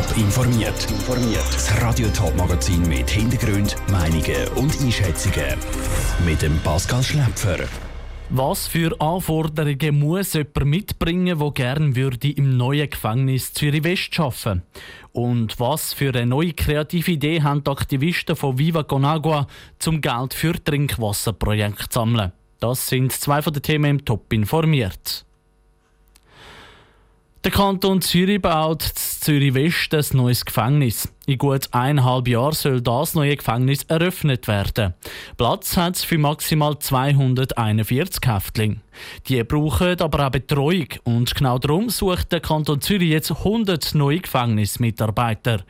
Top informiert. Das Radio Top Magazin mit Hintergrund, Meinungen und Einschätzungen mit dem Pascal Schläpfer. Was für Anforderungen muss jemand mitbringen, der gerne würde im neuen Gefängnis Zürich West arbeiten? Und was für eine neue kreative Idee haben die Aktivisten von Viva Conagua zum Geld für Trinkwasserprojekte zu sammeln? Das sind zwei von den Themen im Top informiert. Der Kanton Zürich baut Zürich West ein neues Gefängnis. In gut eineinhalb Jahren soll das neue Gefängnis eröffnet werden. Platz hat es für maximal 241 Häftlinge. Die brauchen aber auch Betreuung und genau darum sucht der Kanton Zürich jetzt 100 neue Gefängnismitarbeiter.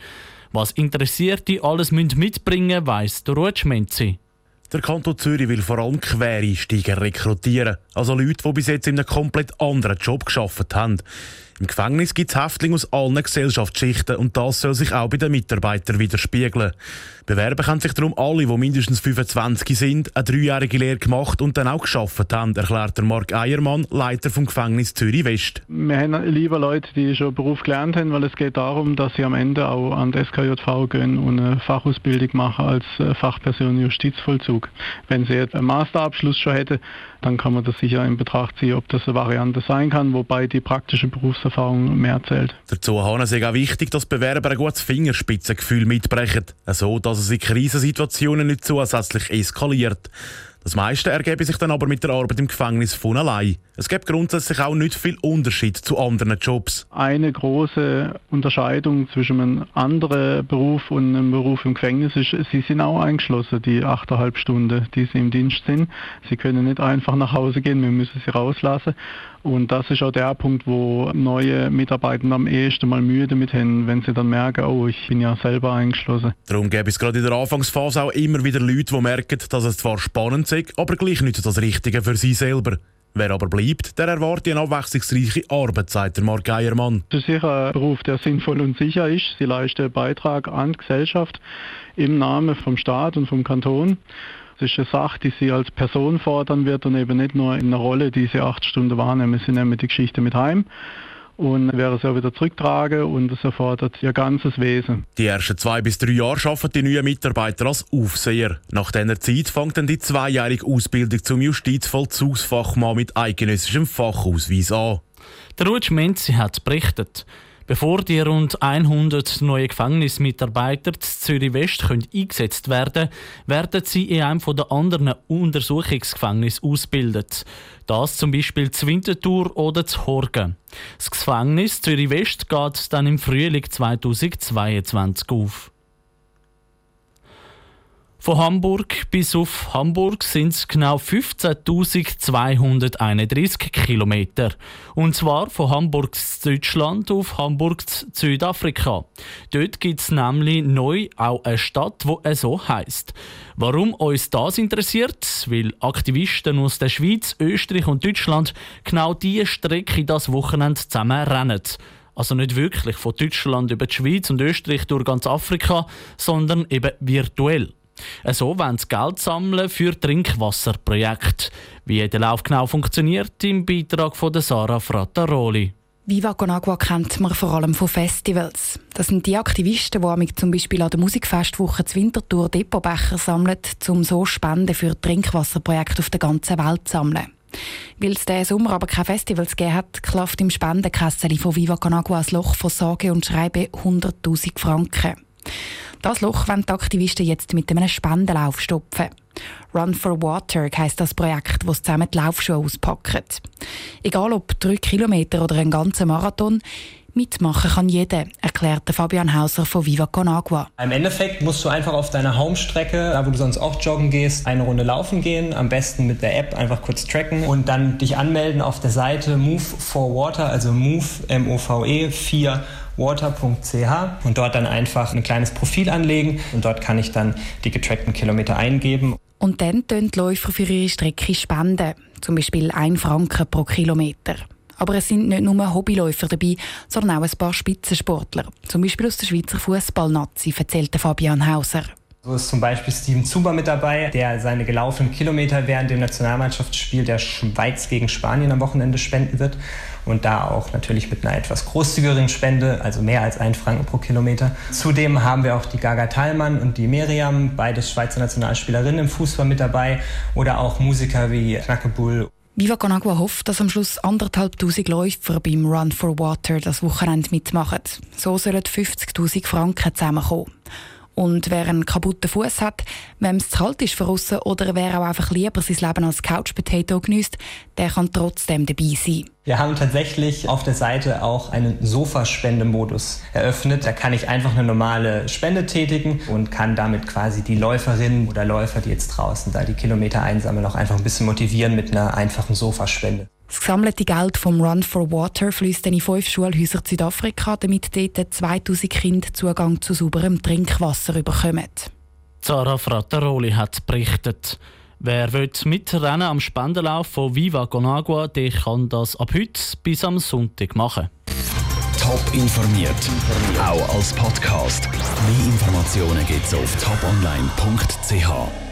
Was Interessierte alles mitbringen müssen, weiss der Rutschmenzi. Der Kanton Zürich will vor allem Quereinsteiger rekrutieren, also Leute, die bis jetzt in einem komplett anderen Job geschafft haben. Im Gefängnis gibt es Häftlinge aus allen Gesellschaftsschichten und das soll sich auch bei den Mitarbeitern widerspiegeln. Bewerben können sich darum alle, die mindestens 25 sind, eine dreijährige Lehre gemacht und dann auch geschafft haben, erklärt der Marc Eiermann, Leiter vom Gefängnis Zürich West. Wir haben lieber Leute, die schon Beruf gelernt haben, weil es geht darum, dass sie am Ende auch an das SKJV gehen und eine Fachausbildung machen als äh, Fachperson Justizvollzug. Wenn sie jetzt einen Masterabschluss schon hätte, dann kann man das sicher in Betracht ziehen, ob das eine Variante sein kann, wobei die praktische Berufserfahrung mehr zählt. Dazu haben es auch wichtig, dass Bewerber ein gutes Fingerspitzengefühl mitbrechen, so dass es in Krisensituationen nicht zusätzlich eskaliert. Das meiste ergebe sich dann aber mit der Arbeit im Gefängnis von allein. Es gibt grundsätzlich auch nicht viel Unterschied zu anderen Jobs. Eine große Unterscheidung zwischen einem anderen Beruf und einem Beruf im Gefängnis ist, sie sind auch eingeschlossen, die achteinhalb Stunden, die sie im Dienst sind. Sie können nicht einfach nach Hause gehen, wir müssen sie rauslassen. Und das ist auch der Punkt, wo neue Mitarbeiter am ehesten mal Mühe damit haben, wenn sie dann merken, oh, ich bin ja selber eingeschlossen. Darum gäbe es gerade in der Anfangsphase auch immer wieder Leute, die merken, dass es zwar spannend ist, aber gleich nicht das Richtige für sie selber. Wer aber bleibt, der erwartet eine abwechslungsreiche Arbeit, sagt der Mark Geiermann. Das ist sicher ein Beruf, der sinnvoll und sicher ist. Sie leisten einen Beitrag an die Gesellschaft im Namen vom Staat und vom Kanton. Das ist eine Sache, die sie als Person fordern wird und eben nicht nur in einer Rolle, die sie acht Stunden wahrnehmen. Sie nehmen die Geschichte mit heim und werden sie auch wieder zurücktragen und das erfordert ihr ganzes Wesen. Die ersten zwei bis drei Jahre arbeiten die neuen Mitarbeiter als Aufseher. Nach dieser Zeit fängt dann die zweijährige Ausbildung zum Justizvollzugsfachmann mit eidgenössischem Fachausweis an. Der Rutsch Menzi hat berichtet. Bevor die rund 100 neue Gefängnismitarbeiter zu Zürich West können eingesetzt werden werden sie in einem der anderen Untersuchungsgefängnisse ausgebildet. Das zum Beispiel zu Winterthur oder zu Horgen. Das Gefängnis Zürich West geht dann im Frühling 2022 auf. Von Hamburg bis auf Hamburg sind es genau 15.231 Kilometer. Und zwar von Hamburg zu Deutschland auf Hamburg zu Südafrika. Dort gibt es nämlich neu auch eine Stadt, die so heisst. Warum uns das interessiert? Weil Aktivisten aus der Schweiz, Österreich und Deutschland genau diese Strecke das Wochenende zusammen rennen. Also nicht wirklich von Deutschland über die Schweiz und Österreich durch ganz Afrika, sondern eben virtuell. So wollen sie Geld sammeln für Trinkwasserprojekte. Wie der Lauf genau funktioniert, im Beitrag von Sarah Frattaroli. Viva Con Agua kennt man vor allem von Festivals. Das sind die Aktivisten, die zum Beispiel an der Musikfestwoche zur Wintertour Depotbecher sammeln, um so Spenden für Trinkwasserprojekte auf der ganzen Welt zu sammeln. Weil es diesen Sommer aber keine Festivals gegeben hat, klafft im Spendenkessel von Viva Con Agua ein Loch von sage und schreibe 100'000 Franken. Das Loch wollen die Aktivisten jetzt mit einem Spendenlauf stopfen. Run for Water heisst das Projekt, das zusammen die Laufschuhe auspackt. Egal ob drei Kilometer oder ein ganzer Marathon, Mitmachen kann jeder, erklärt Fabian Hauser von Viva Con. Im Endeffekt musst du einfach auf deiner Homestrecke, da wo du sonst auch joggen gehst, eine Runde laufen gehen, am besten mit der App einfach kurz tracken und dann dich anmelden auf der Seite Move for Water, also Move, M-O-V-E, 4 water.ch und dort dann einfach ein kleines Profil anlegen und dort kann ich dann die getrackten Kilometer eingeben. Und dann können die Läufer für ihre Strecke spenden, zum Beispiel 1 Franken pro Kilometer. Aber es sind nicht nur Hobbyläufer dabei, sondern auch ein paar Spitzensportler. Zum Beispiel aus der Schweizer Fußballnazi, erzählte Fabian Hauser. So ist zum Beispiel Steven Zuber mit dabei, der seine gelaufenen Kilometer während dem Nationalmannschaftsspiel der Schweiz gegen Spanien am Wochenende spenden wird und da auch natürlich mit einer etwas großzügigeren Spende, also mehr als ein Franken pro Kilometer. Zudem haben wir auch die Gaga Thalmann und die Miriam, beide Schweizer Nationalspielerinnen im Fußball mit dabei oder auch Musiker wie Knackebull. Viva Conagua hofft, dass am Schluss anderthalbtausend Läufer beim Run for Water das Wochenende mitmachen. So sollen 50.000 Franken zusammenkommen. Und wer einen kaputten Fuß hat, wenn es zu kalt ist für aussen oder wer auch einfach lieber sein Leben als Couch Potato genießt, der kann trotzdem dabei sein. Wir haben tatsächlich auf der Seite auch einen Sofaspendemodus eröffnet. Da kann ich einfach eine normale Spende tätigen und kann damit quasi die Läuferinnen oder Läufer, die jetzt draußen da die Kilometer einsammeln, auch einfach ein bisschen motivieren mit einer einfachen Sofaspende. Das gesammelte Geld vom Run for Water fließt in fünf Schulhäuser in Südafrika, damit dort 2000 Kinder Zugang zu sauberem Trinkwasser bekommen. Zara Frattaroli hat berichtet. Wer will mitrennen am Spendenlauf von Viva Conagua, der kann das ab heute bis am Sonntag machen. Top informiert, auch als Podcast. Mehr Informationen gibt es auf toponline.ch.